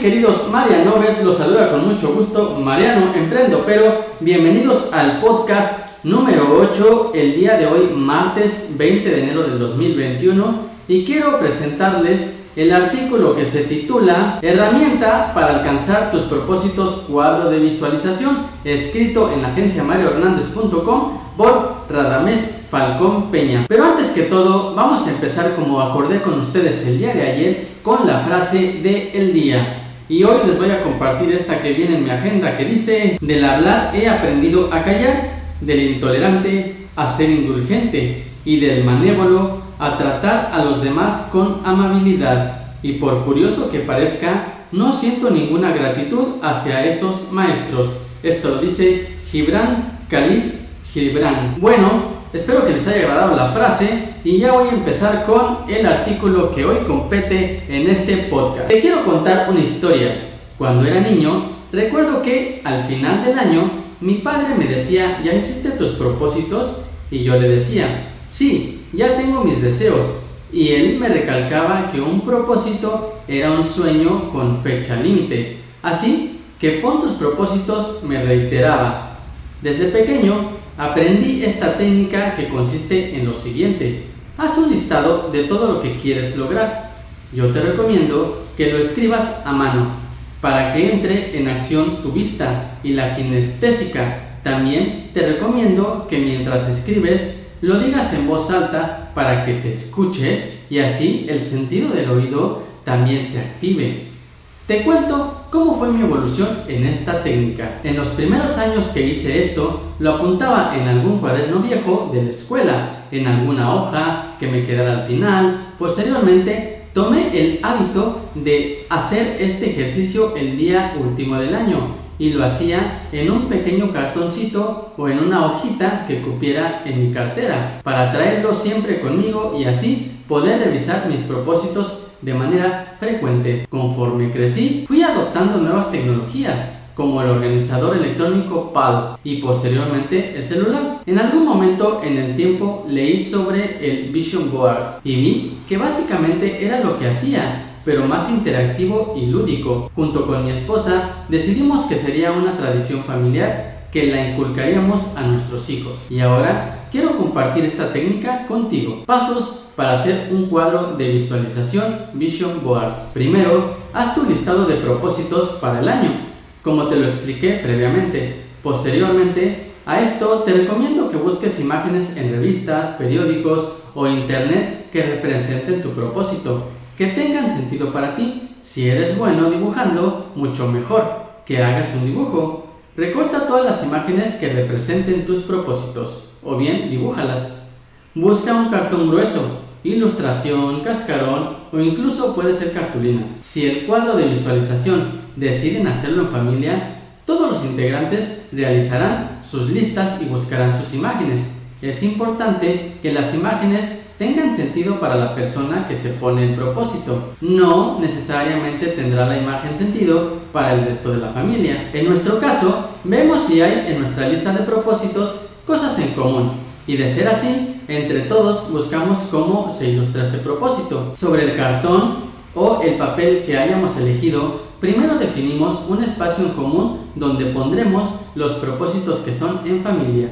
queridos Marianovers, los saluda con mucho gusto Mariano Emprendo, pero bienvenidos al podcast número 8, el día de hoy, martes 20 de enero del 2021, y quiero presentarles el artículo que se titula Herramienta para alcanzar tus propósitos cuadro de visualización, escrito en la agencia mariohernández.com por Radamés Falcón Peña. Pero antes que todo, vamos a empezar como acordé con ustedes el día de ayer con la frase de el día. Y hoy les voy a compartir esta que viene en mi agenda que dice, del hablar he aprendido a callar, del intolerante a ser indulgente y del manévolo a tratar a los demás con amabilidad. Y por curioso que parezca, no siento ninguna gratitud hacia esos maestros. Esto lo dice Gibran Khalid Gibran. Bueno, espero que les haya agradado la frase y ya voy a empezar con el artículo que hoy compete en este podcast. Te quiero contar una historia. Cuando era niño, recuerdo que al final del año mi padre me decía, ¿ya hiciste tus propósitos? Y yo le decía, sí, ya tengo mis deseos. Y él me recalcaba que un propósito era un sueño con fecha límite. Así que pon tus propósitos, me reiteraba. Desde pequeño aprendí esta técnica que consiste en lo siguiente. Haz un listado de todo lo que quieres lograr. Yo te recomiendo que lo escribas a mano para que entre en acción tu vista y la kinestésica. También te recomiendo que mientras escribes lo digas en voz alta para que te escuches y así el sentido del oído también se active. Te cuento cómo fue mi evolución en esta técnica. En los primeros años que hice esto, lo apuntaba en algún cuaderno viejo de la escuela, en alguna hoja que me quedara al final. Posteriormente, tomé el hábito de hacer este ejercicio el día último del año y lo hacía en un pequeño cartoncito o en una hojita que cupiera en mi cartera para traerlo siempre conmigo y así poder revisar mis propósitos de manera frecuente. Conforme crecí, fui adoptando nuevas tecnologías como el organizador electrónico PAL y posteriormente el celular. En algún momento en el tiempo leí sobre el Vision Board y vi que básicamente era lo que hacía, pero más interactivo y lúdico. Junto con mi esposa decidimos que sería una tradición familiar que la inculcaríamos a nuestros hijos. Y ahora quiero compartir esta técnica contigo. Pasos para hacer un cuadro de visualización Vision Board. Primero, haz tu listado de propósitos para el año, como te lo expliqué previamente. Posteriormente, a esto te recomiendo que busques imágenes en revistas, periódicos o internet que representen tu propósito, que tengan sentido para ti. Si eres bueno dibujando, mucho mejor que hagas un dibujo. Recorta todas las imágenes que representen tus propósitos, o bien dibújalas. Busca un cartón grueso ilustración, cascarón o incluso puede ser cartulina. Si el cuadro de visualización deciden hacerlo en familia, todos los integrantes realizarán sus listas y buscarán sus imágenes. Es importante que las imágenes tengan sentido para la persona que se pone el propósito. No necesariamente tendrá la imagen sentido para el resto de la familia. En nuestro caso, vemos si hay en nuestra lista de propósitos cosas en común. Y de ser así, entre todos buscamos cómo se ilustra ese propósito. Sobre el cartón o el papel que hayamos elegido, primero definimos un espacio en común donde pondremos los propósitos que son en familia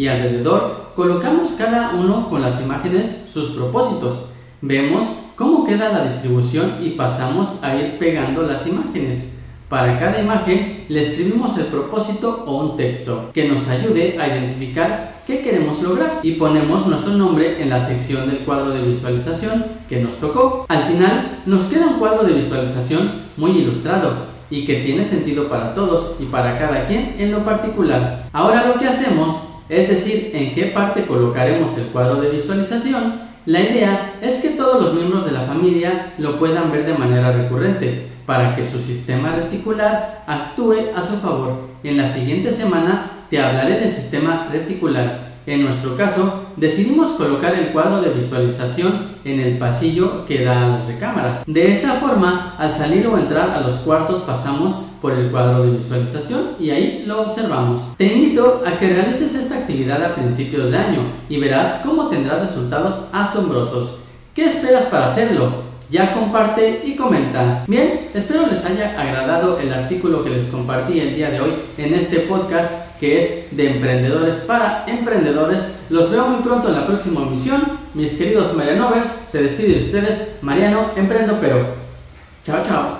y alrededor colocamos cada uno con las imágenes sus propósitos. Vemos cómo queda la distribución y pasamos a ir pegando las imágenes. Para cada imagen le escribimos el propósito o un texto que nos ayude a identificar qué queremos lograr y ponemos nuestro nombre en la sección del cuadro de visualización que nos tocó. Al final nos queda un cuadro de visualización muy ilustrado y que tiene sentido para todos y para cada quien en lo particular. Ahora lo que hacemos es decir en qué parte colocaremos el cuadro de visualización. La idea es que todos los miembros de la familia lo puedan ver de manera recurrente para que su sistema reticular actúe a su favor. En la siguiente semana te hablaré del sistema reticular. En nuestro caso, decidimos colocar el cuadro de visualización en el pasillo que da a las recámaras. De esa forma, al salir o entrar a los cuartos pasamos por el cuadro de visualización y ahí lo observamos. Te invito a que realices esta actividad a principios de año y verás cómo tendrás resultados asombrosos. ¿Qué esperas para hacerlo? ya comparte y comenta. Bien, espero les haya agradado el artículo que les compartí el día de hoy en este podcast que es de emprendedores para emprendedores. Los veo muy pronto en la próxima emisión. Mis queridos Marianovers, se despide de ustedes Mariano Emprendo Pero. Chao, chao.